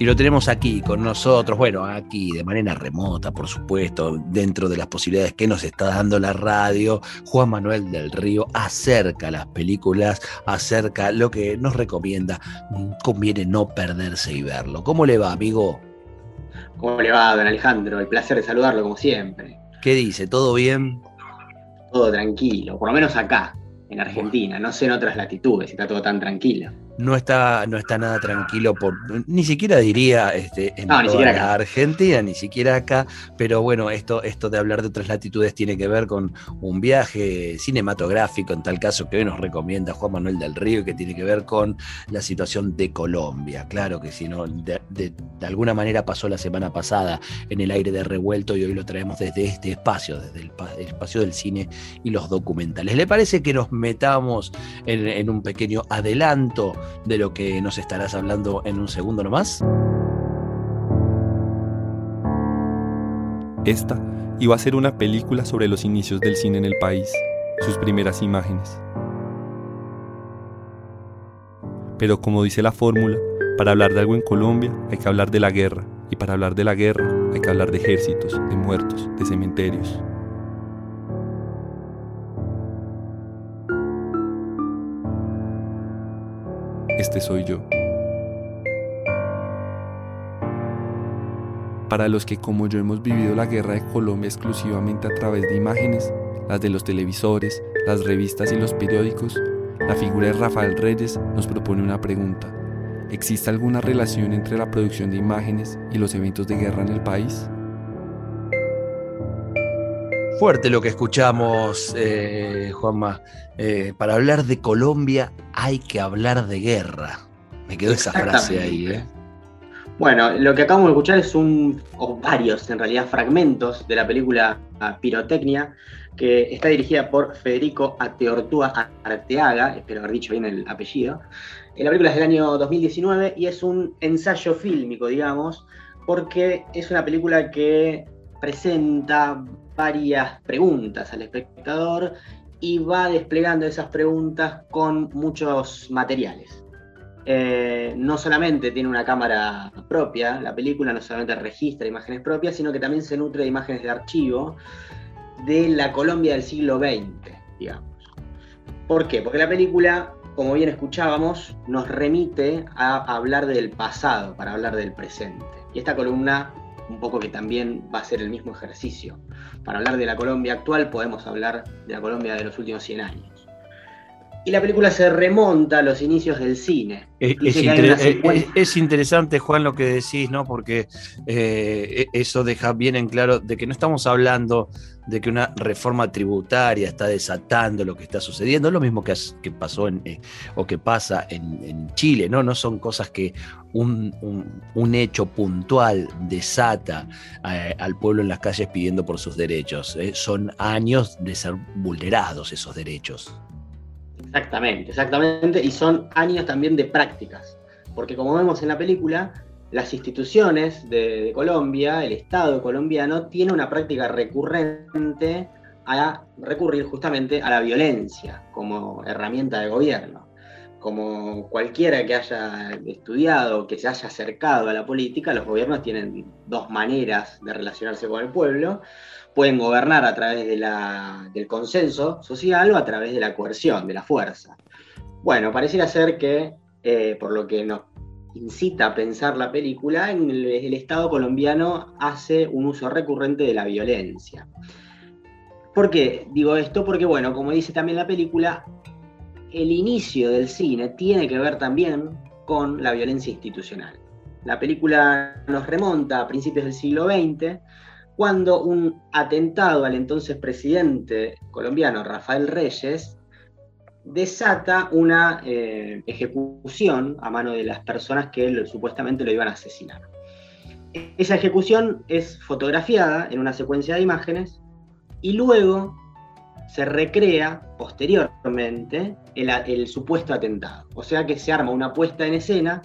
Y lo tenemos aquí con nosotros, bueno, aquí de manera remota, por supuesto, dentro de las posibilidades que nos está dando la radio. Juan Manuel del Río acerca las películas, acerca lo que nos recomienda. Conviene no perderse y verlo. ¿Cómo le va, amigo? ¿Cómo le va, don Alejandro? El placer de saludarlo, como siempre. ¿Qué dice? ¿Todo bien? Todo tranquilo, por lo menos acá, en Argentina. No sé en otras latitudes si está todo tan tranquilo no está, no está nada tranquilo por, ni siquiera diría este, en toda Argentina, ni siquiera acá, pero bueno, esto, esto de hablar de otras latitudes tiene que ver con un viaje cinematográfico, en tal caso que hoy nos recomienda Juan Manuel del Río, que tiene que ver con la situación de Colombia. Claro que si no, de, de, alguna manera pasó la semana pasada en el aire de revuelto y hoy lo traemos desde este espacio, desde el, espacio del cine y los documentales. ¿Le parece que nos metamos en, en un pequeño adelanto? De lo que nos estarás hablando en un segundo nomás? Esta iba a ser una película sobre los inicios del cine en el país, sus primeras imágenes. Pero como dice la fórmula, para hablar de algo en Colombia hay que hablar de la guerra, y para hablar de la guerra hay que hablar de ejércitos, de muertos, de cementerios. Este soy yo. Para los que como yo hemos vivido la guerra de Colombia exclusivamente a través de imágenes, las de los televisores, las revistas y los periódicos, la figura de Rafael Reyes nos propone una pregunta. ¿Existe alguna relación entre la producción de imágenes y los eventos de guerra en el país? Fuerte lo que escuchamos, eh, Juanma. Eh, para hablar de Colombia hay que hablar de guerra. Me quedó esa frase ahí. ¿eh? Bueno, lo que acabamos de escuchar es un, o varios en realidad, fragmentos de la película Pirotecnia, que está dirigida por Federico Ateortúa Arteaga, espero haber dicho bien el apellido. La película es del año 2019 y es un ensayo fílmico, digamos, porque es una película que presenta varias preguntas al espectador y va desplegando esas preguntas con muchos materiales. Eh, no solamente tiene una cámara propia, la película no solamente registra imágenes propias, sino que también se nutre de imágenes de archivo de la Colombia del siglo XX, digamos. ¿Por qué? Porque la película, como bien escuchábamos, nos remite a hablar del pasado para hablar del presente. Y esta columna un poco que también va a ser el mismo ejercicio. Para hablar de la Colombia actual podemos hablar de la Colombia de los últimos 100 años. Y la película se remonta a los inicios del cine. Es, interesante, Juan, lo que decís, ¿no? Porque eh, e, eso deja bien en claro de que no estamos hablando de que una reforma tributaria está desatando lo que está sucediendo, es lo mismo que, que pasó en, eh, o que pasa en, Chile, ¿no? No son cosas que un, hecho puntual desata eh, al pueblo en las calles pidiendo por sus derechos, son años de ser vulnerados esos derechos. Exactamente, exactamente, y son años también de prácticas, porque como vemos en la película, las instituciones de, Colombia, el Estado colombiano, tiene una práctica recurrente a recurrir justamente a la violencia como herramienta de gobierno. Como cualquiera que haya estudiado, que se haya acercado a la política, los gobiernos tienen dos maneras de relacionarse con el pueblo. Pueden gobernar a través del consenso social o a través de la coerción, de la fuerza. Bueno, pareciera ser que, eh, por lo que nos incita a pensar la película, en el, Estado colombiano hace un uso recurrente de la violencia. ¿Por qué digo esto? Porque, bueno, como dice también la película, el inicio del cine tiene que ver también con la violencia institucional. La película nos remonta a principios del siglo XX, cuando un atentado al entonces presidente colombiano, Rafael Reyes, desata una eh, ejecución a mano de las personas que supuestamente lo iban a asesinar. Esa ejecución es fotografiada en una secuencia de imágenes y luego se recrea posteriormente el, supuesto atentado. O sea que se arma una puesta en escena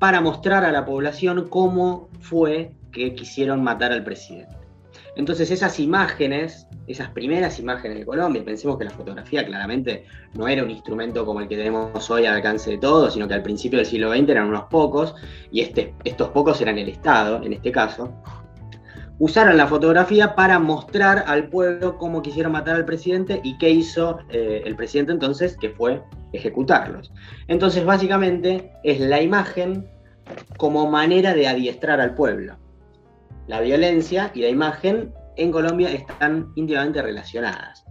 para mostrar a la población cómo fue que quisieron matar al presidente. Entonces esas imágenes, esas primeras imágenes de Colombia, pensemos que la fotografía claramente no era un instrumento como el que tenemos hoy al alcance de todos, sino que al principio del siglo XX eran unos pocos, y este, estos pocos eran el Estado, en este caso, usaron la fotografía para mostrar al pueblo cómo quisieron matar al presidente y qué hizo eh, el presidente entonces, que fue ejecutarlos. Entonces, básicamente, es la imagen como manera de adiestrar al pueblo. La violencia y la imagen en Colombia están íntimamente relacionadas.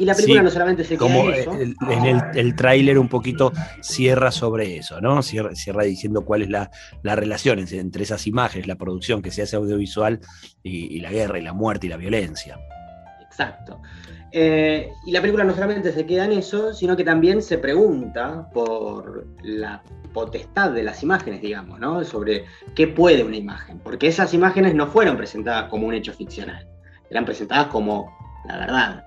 Y la película no solamente se como en en el, el tráiler un poquito cierra sobre eso, ¿no? Cierra, diciendo cuál es la, relación entre esas imágenes, la producción que se hace audiovisual y, la guerra y la muerte y la violencia. Exacto. Eh, y la película no solamente se queda en eso, sino que también se pregunta por la potestad de las imágenes, digamos, ¿no? Sobre qué puede una imagen. Porque esas imágenes no fueron presentadas como un hecho ficcional, eran presentadas como la verdad.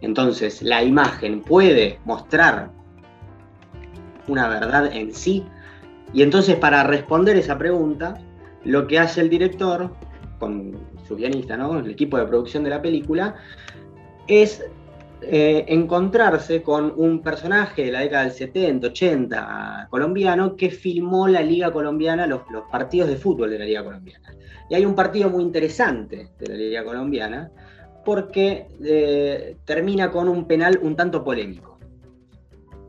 Entonces, la imagen puede mostrar una verdad en sí. Y entonces, para responder esa pregunta, lo que hace el director, con su guionista, ¿no? el equipo de producción de la película, es eh, encontrarse con un personaje de la década del 70, 80 colombiano que filmó la Liga Colombiana, los, partidos de fútbol de la Liga Colombiana. Y hay un partido muy interesante de la Liga Colombiana, porque eh, termina con un penal un tanto polémico.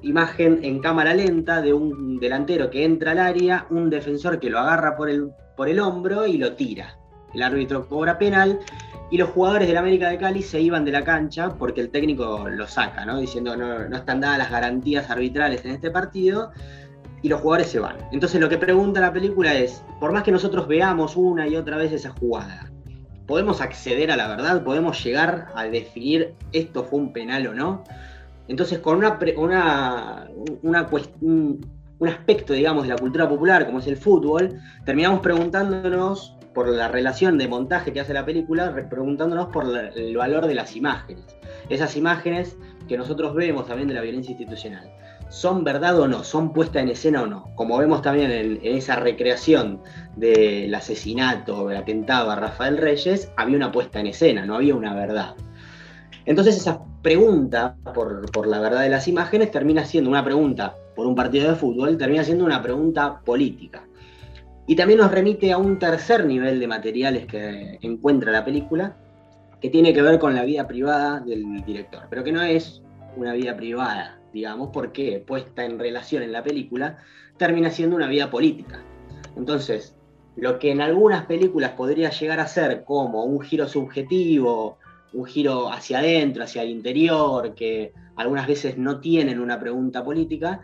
Imagen en cámara lenta de un delantero que entra al área, un defensor que lo agarra por el, por el hombro y lo tira. El árbitro cobra penal y los jugadores del América de Cali se iban de la cancha porque el técnico lo saca, ¿no? diciendo no, no están dadas las garantías arbitrales en este partido y los jugadores se van. Entonces lo que pregunta la película es, por más que nosotros veamos una y otra vez esa jugada, podemos acceder a la verdad, podemos llegar a definir esto fue un penal o no. Entonces, con una, una, una un, un aspecto, digamos, de la cultura popular, como es el fútbol, terminamos preguntándonos por la relación de montaje que hace la película, preguntándonos por el valor de las imágenes. Esas imágenes que nosotros vemos también de la violencia institucional. ¿Son verdad o no? ¿Son puesta en escena o no? Como vemos también en, esa recreación del asesinato, el atentado a Rafael Reyes, había una puesta en escena, no había una verdad. Entonces esa pregunta por, por, la verdad de las imágenes termina siendo una pregunta por un partido de fútbol, termina siendo una pregunta política. Y también nos remite a un tercer nivel de materiales que encuentra la película, que tiene que ver con la vida privada del director, pero que no es una vida privada digamos, porque puesta en relación en la película, termina siendo una vida política. Entonces, lo que en algunas películas podría llegar a ser como un giro subjetivo, un giro hacia adentro, hacia el interior, que algunas veces no tienen una pregunta política,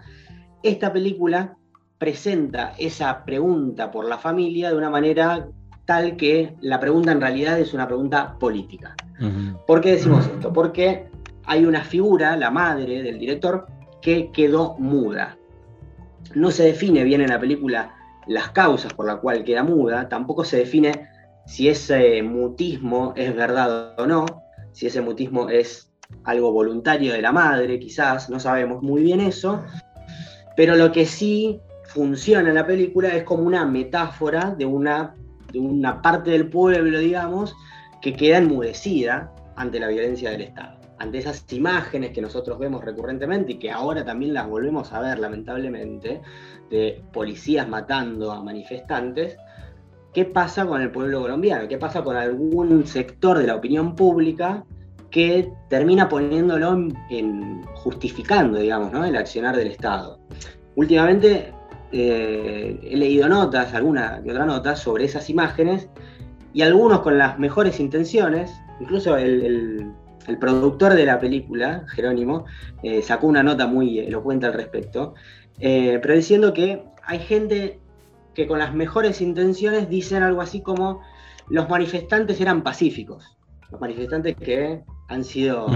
esta película presenta esa pregunta por la familia de una manera tal que la pregunta en realidad es una pregunta política. ¿Por qué decimos esto? Porque hay una figura, la madre del director, que quedó muda. No se define bien en la película las causas por las cuales queda muda, tampoco se define si ese mutismo es verdad o no, si ese mutismo es algo voluntario de la madre, quizás, no sabemos muy bien eso, pero lo que sí funciona en la película es como una metáfora de una, de una parte del pueblo, digamos, que queda enmudecida ante la violencia del Estado ante esas imágenes que nosotros vemos recurrentemente y que ahora también las volvemos a ver lamentablemente, de policías matando a manifestantes, ¿qué pasa con el pueblo colombiano? ¿Qué pasa con algún sector de la opinión pública que termina poniéndolo en, justificando, digamos, ¿no? el accionar del Estado? Últimamente eh, he leído notas, alguna y otra nota, sobre esas imágenes y algunos con las mejores intenciones, incluso el el productor de la película, Jerónimo, eh, sacó una nota muy elocuente al respecto, eh, pero diciendo que hay gente que con las mejores intenciones dicen algo así como los manifestantes eran pacíficos, los manifestantes que han sido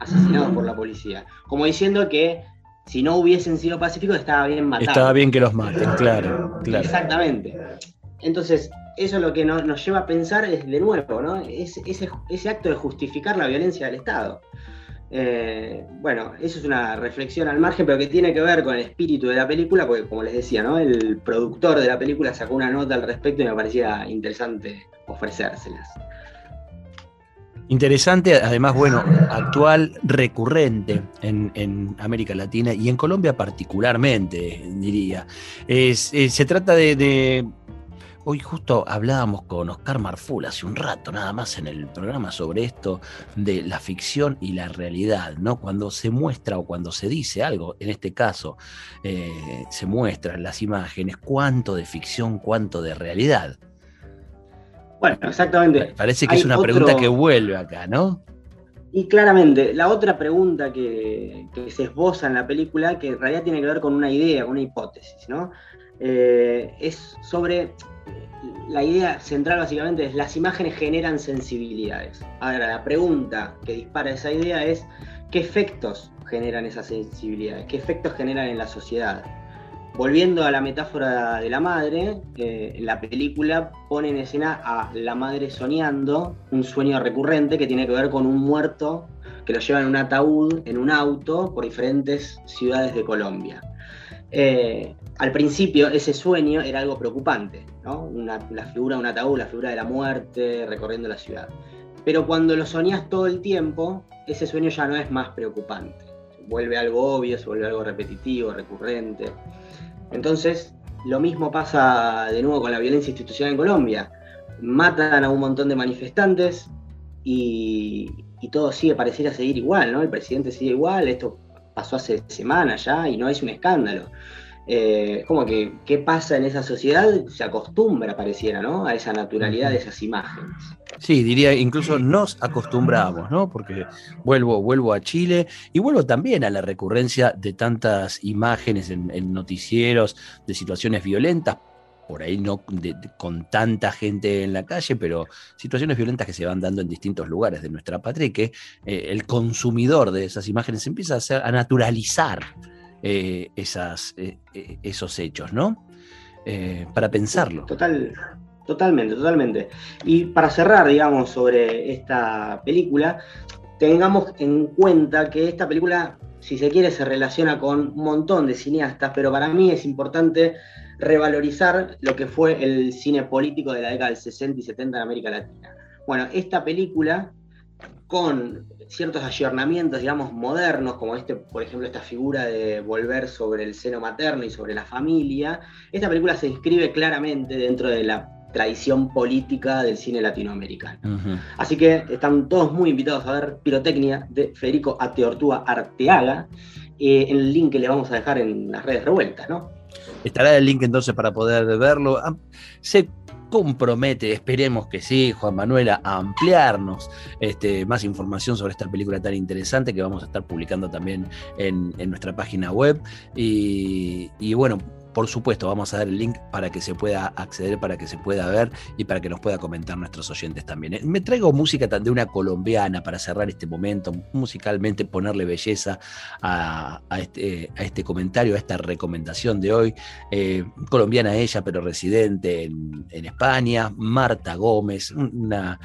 asesinados por la policía, como diciendo que si no hubiesen sido pacíficos estaba bien matar. Estaba bien que los maten, claro, claro. Exactamente. Entonces, eso lo que nos, lleva a pensar es de nuevo, ¿no? ese, acto de justificar la violencia del Estado. Eh, bueno, eso es una reflexión al margen, pero que tiene que ver con el espíritu de la película, porque como les decía, ¿no? el productor de la película sacó una nota al respecto y me parecía interesante ofrecérselas. Interesante, además, bueno, actual, recurrente en, América Latina y en Colombia particularmente, diría. Eh, se trata de Hoy justo hablábamos con Oscar Marful hace un rato, nada más en el programa, sobre esto de la ficción y la realidad, ¿no? Cuando se muestra o cuando se dice algo, en este caso, eh, se muestran las imágenes, cuánto de ficción, cuánto de realidad. Bueno, exactamente. Parece que es una pregunta que vuelve acá, ¿no? Y claramente, la otra pregunta que, se esboza en la película, que en realidad tiene que ver con una idea, una hipótesis, ¿no? Eh, es sobre la idea central básicamente es las imágenes generan sensibilidades. Ahora, la pregunta que dispara esa idea es qué efectos generan esas sensibilidades, qué efectos generan en la sociedad. Volviendo a la metáfora de la madre, la película pone en escena a la madre soñando un sueño recurrente que tiene que ver con un muerto que lo lleva en un ataúd, en un auto, por diferentes ciudades de Colombia. Eh, al principio ese sueño era algo preocupante, la figura de un ataúd, la figura de la muerte recorriendo la ciudad. Pero cuando lo soñás todo el tiempo, ese sueño ya no es más preocupante. Vuelve algo obvio, se vuelve algo repetitivo, recurrente. Entonces, lo mismo pasa de nuevo con la violencia institucional en Colombia. Matan a un montón de manifestantes y, y todo sigue, pareciera seguir igual, ¿no? El presidente sigue igual, esto pasó hace semanas ya y no es un escándalo. Eh, como que, ¿qué pasa en esa sociedad? Se acostumbra, pareciera, ¿no? A esa naturalidad de esas imágenes. Sí, diría, incluso nos acostumbramos, ¿no? Porque vuelvo, vuelvo a Chile y vuelvo también a la recurrencia de tantas imágenes en, noticieros de situaciones violentas, por ahí no con tanta gente en la calle, pero situaciones violentas que se van dando en distintos lugares de nuestra patria y que eh, el consumidor de esas imágenes empieza a, a naturalizar eh, esas, eh, eh, esos hechos, ¿no? para pensarlo. Total, totalmente, totalmente. Y para cerrar, digamos, sobre esta película, tengamos en cuenta que esta película, si se quiere, se relaciona con un montón de cineastas, pero para mí es importante revalorizar lo que fue el cine político de la década del 60 y 70 en América Latina. Bueno, esta película, con ciertos ayornamientos, digamos, modernos, como este, por ejemplo, esta figura de volver sobre el seno materno y sobre la familia, esta película se inscribe claramente dentro de la tradición política del cine latinoamericano. Así que están todos muy invitados a ver Pirotecnia de Federico Ateortúa Arteaga, eh, en el link que le vamos a dejar en las redes revueltas, ¿no? Estará el link entonces para poder verlo. Ah, se compromete, esperemos que sí, Juan Manuel, a ampliarnos este, más información sobre esta película tan interesante que vamos a estar publicando también en, nuestra página web. Y, y bueno, por supuesto, vamos a dar el link para que se pueda acceder, para que se pueda ver y para que nos pueda comentar nuestros oyentes también. ¿eh? Me traigo música de una colombiana para cerrar este momento, musicalmente ponerle belleza a, este, este, comentario, a esta recomendación de hoy. Eh, colombiana ella, pero residente en, en España, Marta Gómez, una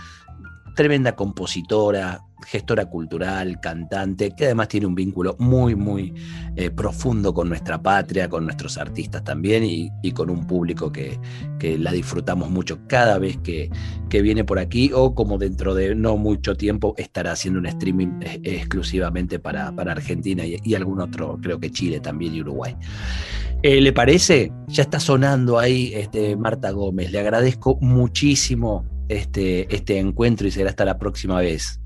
tremenda compositora, gestora cultural, cantante, que además tiene un vínculo muy, muy eh, profundo con nuestra patria, con nuestros artistas también y, con un público que, la disfrutamos mucho cada vez que, viene por aquí o como dentro de no mucho tiempo estará haciendo un streaming eh, exclusivamente para, Argentina y, algún otro, creo que Chile también y Uruguay. Eh, ¿Le parece? Ya está sonando ahí este, Marta Gómez. Le agradezco muchísimo este, este encuentro y será hasta la próxima vez.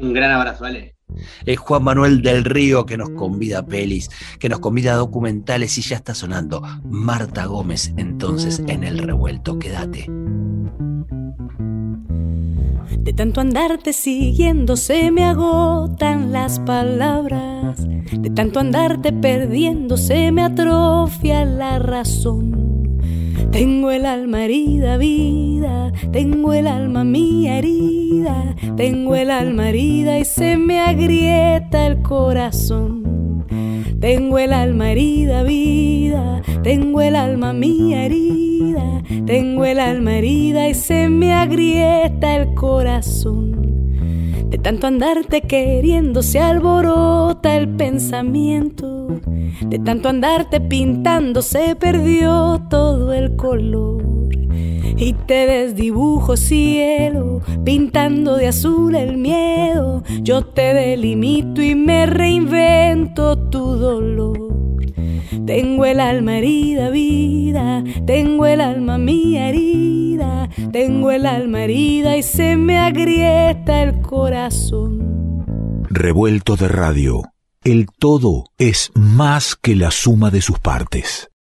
Un gran abrazo, vale. Es Juan Manuel del Río que nos convida a pelis, que nos convida a documentales y ya está sonando Marta Gómez entonces en el revuelto. Quédate. De tanto andarte siguiendo se me agotan las palabras. De tanto andarte perdiendo se me atrofia la razón. Tengo el alma herida, vida, tengo el alma mía herida, tengo el alma herida y se me agrieta el corazón. Tengo el alma herida, vida, tengo el alma mía herida, tengo el alma herida y se me agrieta el corazón. De tanto andarte queriendo se alborota el pensamiento. De tanto andarte pintando se perdió todo el color. Y te desdibujo cielo, pintando de azul el miedo. Yo te delimito y me reinvento tu dolor. Tengo el alma herida, vida, tengo el alma mía herida, tengo el alma herida y se me agrieta el corazón. Revuelto de radio, el todo es más que la suma de sus partes.